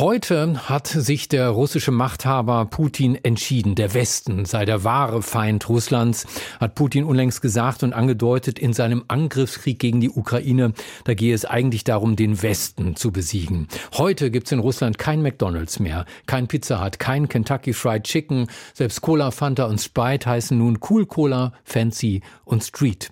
Heute hat sich der russische Machthaber Putin entschieden. Der Westen sei der wahre Feind Russlands, hat Putin unlängst gesagt und angedeutet in seinem Angriffskrieg gegen die Ukraine. Da gehe es eigentlich darum, den Westen zu besiegen. Heute gibt's in Russland kein McDonalds mehr, kein Pizza Hut, kein Kentucky Fried Chicken. Selbst Cola, Fanta und Sprite heißen nun Cool Cola, Fancy und Street.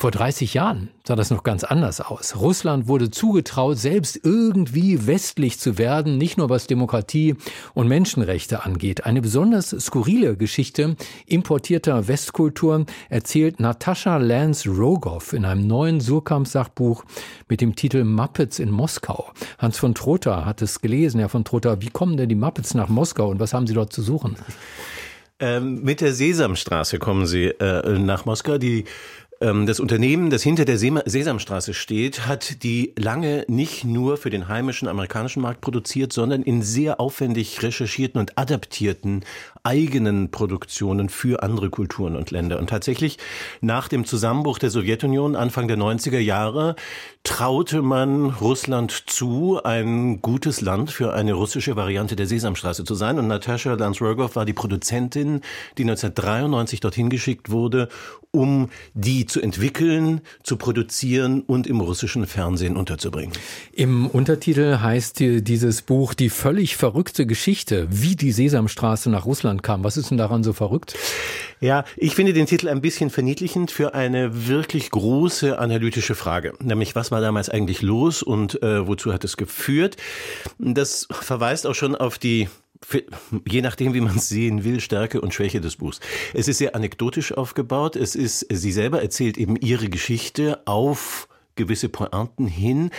Vor 30 Jahren sah das noch ganz anders aus. Russland wurde zugetraut, selbst irgendwie westlich zu werden, nicht nur was Demokratie und Menschenrechte angeht. Eine besonders skurrile Geschichte importierter Westkultur erzählt Natascha Lance Rogoff in einem neuen Surkamp-Sachbuch mit dem Titel Muppets in Moskau. Hans von Trotha hat es gelesen. Herr von Trotha, wie kommen denn die Muppets nach Moskau und was haben Sie dort zu suchen? Ähm, mit der Sesamstraße kommen sie äh, nach Moskau. Die das Unternehmen, das hinter der Sesamstraße steht, hat die lange nicht nur für den heimischen amerikanischen Markt produziert, sondern in sehr aufwendig recherchierten und adaptierten eigenen Produktionen für andere Kulturen und Länder. Und tatsächlich nach dem Zusammenbruch der Sowjetunion Anfang der 90er Jahre traute man Russland zu, ein gutes Land für eine russische Variante der Sesamstraße zu sein. Und Natascha Lansrogov war die Produzentin, die 1993 dorthin geschickt wurde, um die zu entwickeln, zu produzieren und im russischen Fernsehen unterzubringen. Im Untertitel heißt dieses Buch Die völlig verrückte Geschichte, wie die Sesamstraße nach Russland kam. Was ist denn daran so verrückt? Ja, ich finde den Titel ein bisschen verniedlichend für eine wirklich große analytische Frage. Nämlich, was war damals eigentlich los und äh, wozu hat es geführt? Das verweist auch schon auf die je nachdem, wie man es sehen will, Stärke und Schwäche des Buchs. Es ist sehr anekdotisch aufgebaut. Es ist, sie selber erzählt eben ihre Geschichte auf gewisse Pointen hin.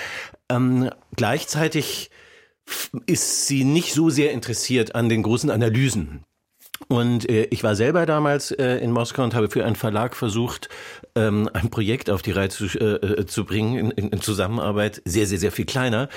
Ähm, gleichzeitig ist sie nicht so sehr interessiert an den großen Analysen. Und äh, ich war selber damals äh, in Moskau und habe für einen Verlag versucht, ähm, ein Projekt auf die Reihe zu, äh, zu bringen in, in Zusammenarbeit, sehr, sehr, sehr viel kleiner.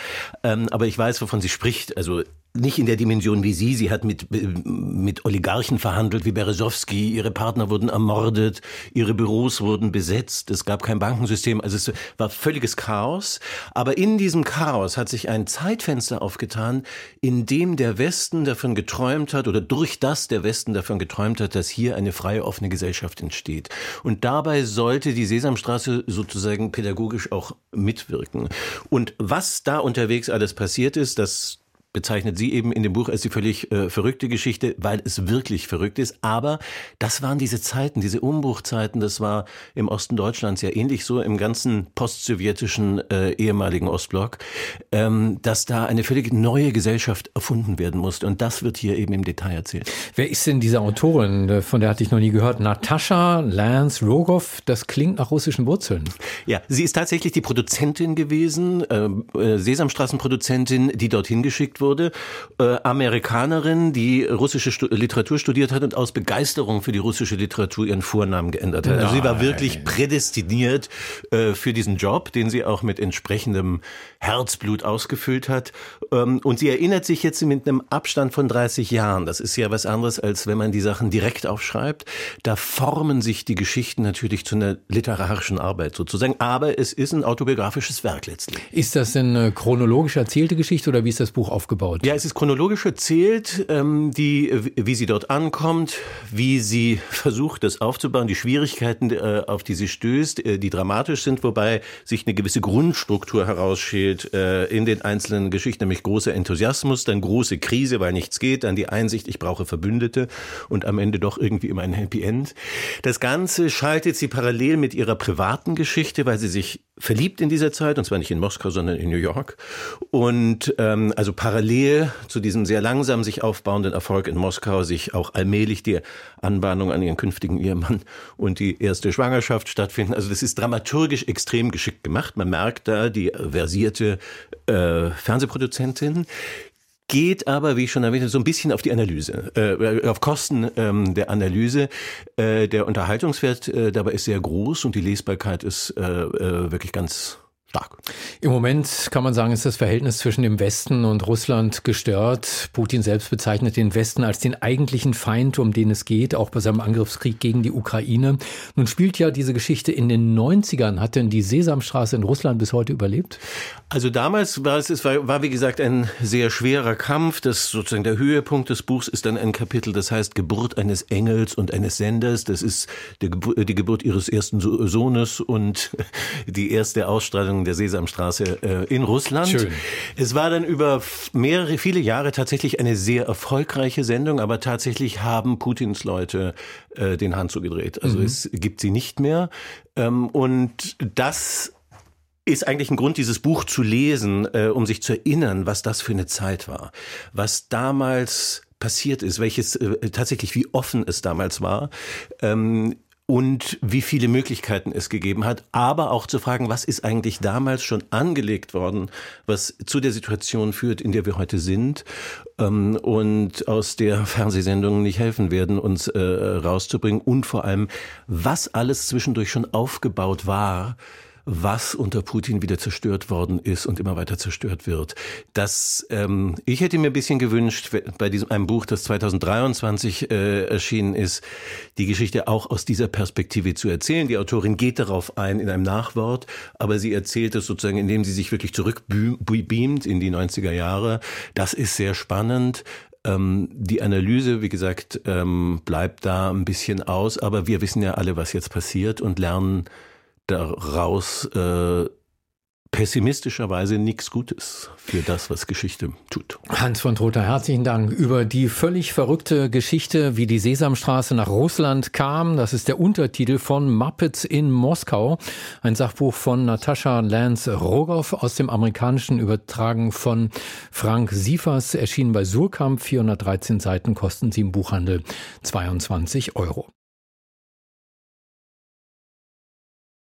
Ähm, aber ich weiß, wovon sie spricht. Also nicht in der Dimension wie sie. Sie hat mit, mit Oligarchen verhandelt, wie Berezowski. Ihre Partner wurden ermordet. Ihre Büros wurden besetzt. Es gab kein Bankensystem. Also es war völliges Chaos. Aber in diesem Chaos hat sich ein Zeitfenster aufgetan, in dem der Westen davon geträumt hat oder durch das der Westen davon geträumt hat, dass hier eine freie, offene Gesellschaft entsteht. Und dabei sollte die Sesamstraße sozusagen pädagogisch auch mitwirken. Und was da unterwegs alles passiert ist, das bezeichnet sie eben in dem Buch als die völlig äh, verrückte Geschichte, weil es wirklich verrückt ist. Aber das waren diese Zeiten, diese Umbruchzeiten. Das war im Osten Deutschlands ja ähnlich so im ganzen postsowjetischen äh, ehemaligen Ostblock, ähm, dass da eine völlig neue Gesellschaft erfunden werden musste. Und das wird hier eben im Detail erzählt. Wer ist denn diese Autorin? Äh, von der hatte ich noch nie gehört. Natascha Lance Rogoff. Das klingt nach russischen Wurzeln. Ja, sie ist tatsächlich die Produzentin gewesen, äh, äh Sesamstraßenproduzentin, die dorthin geschickt wurde, äh, Amerikanerin, die russische Stu Literatur studiert hat und aus Begeisterung für die russische Literatur ihren Vornamen geändert hat. Also sie war wirklich prädestiniert äh, für diesen Job, den sie auch mit entsprechendem Herzblut ausgefüllt hat. Ähm, und sie erinnert sich jetzt mit einem Abstand von 30 Jahren. Das ist ja was anderes, als wenn man die Sachen direkt aufschreibt. Da formen sich die Geschichten natürlich zu einer literarischen Arbeit sozusagen. Aber es ist ein autobiografisches Werk letztlich. Ist das denn eine chronologisch erzählte Geschichte oder wie ist das Buch aufgebaut? Aufgebaut? Ja, es ist chronologisch erzählt, ähm, die, wie sie dort ankommt, wie sie versucht, das aufzubauen, die Schwierigkeiten, äh, auf die sie stößt, äh, die dramatisch sind, wobei sich eine gewisse Grundstruktur herausschält äh, in den einzelnen Geschichten, nämlich großer Enthusiasmus, dann große Krise, weil nichts geht, dann die Einsicht, ich brauche Verbündete und am Ende doch irgendwie immer ein Happy End. Das Ganze schaltet sie parallel mit ihrer privaten Geschichte, weil sie sich verliebt in dieser Zeit, und zwar nicht in Moskau, sondern in New York. Und ähm, also parallel zu diesem sehr langsam sich aufbauenden Erfolg in Moskau sich auch allmählich die Anbahnung an ihren künftigen Ehemann und die erste Schwangerschaft stattfinden. Also das ist dramaturgisch extrem geschickt gemacht. Man merkt da die versierte äh, Fernsehproduzentin, geht aber, wie ich schon erwähnt habe, so ein bisschen auf die Analyse, äh, auf Kosten ähm, der Analyse. Äh, der Unterhaltungswert äh, dabei ist sehr groß und die Lesbarkeit ist äh, äh, wirklich ganz stark. Im Moment kann man sagen, ist das Verhältnis zwischen dem Westen und Russland gestört. Putin selbst bezeichnet den Westen als den eigentlichen Feind, um den es geht, auch bei seinem Angriffskrieg gegen die Ukraine. Nun spielt ja diese Geschichte in den 90ern. Hat denn die Sesamstraße in Russland bis heute überlebt? Also damals war es, es war, war wie gesagt ein sehr schwerer Kampf. Das sozusagen der Höhepunkt des Buchs ist dann ein Kapitel, das heißt Geburt eines Engels und eines Senders. Das ist die Geburt, die Geburt ihres ersten Sohnes und die erste Ausstrahlung der Sesamstraße äh, in Russland. Schön. Es war dann über mehrere, viele Jahre tatsächlich eine sehr erfolgreiche Sendung, aber tatsächlich haben Putins Leute äh, den Hahn zugedreht. Also mhm. es gibt sie nicht mehr. Ähm, und das ist eigentlich ein Grund, dieses Buch zu lesen, äh, um sich zu erinnern, was das für eine Zeit war, was damals passiert ist, welches äh, tatsächlich wie offen es damals war. Ähm, und wie viele Möglichkeiten es gegeben hat, aber auch zu fragen, was ist eigentlich damals schon angelegt worden, was zu der Situation führt, in der wir heute sind ähm, und aus der Fernsehsendungen nicht helfen werden, uns äh, rauszubringen und vor allem, was alles zwischendurch schon aufgebaut war, was unter Putin wieder zerstört worden ist und immer weiter zerstört wird. Das, ähm, ich hätte mir ein bisschen gewünscht, bei diesem einem Buch, das 2023 äh, erschienen ist, die Geschichte auch aus dieser Perspektive zu erzählen. Die Autorin geht darauf ein in einem Nachwort, aber sie erzählt es sozusagen, indem sie sich wirklich zurückbeamt in die 90er Jahre. Das ist sehr spannend. Ähm, die Analyse, wie gesagt, ähm, bleibt da ein bisschen aus, aber wir wissen ja alle, was jetzt passiert und lernen daraus äh, pessimistischerweise nichts Gutes für das, was Geschichte tut. Hans von Trotha, herzlichen Dank über die völlig verrückte Geschichte, wie die Sesamstraße nach Russland kam. Das ist der Untertitel von Muppets in Moskau, ein Sachbuch von Natascha Lance Rogoff aus dem amerikanischen übertragen von Frank Siefers, erschienen bei Surkamp, 413 Seiten, kosten sie im Buchhandel 22 Euro.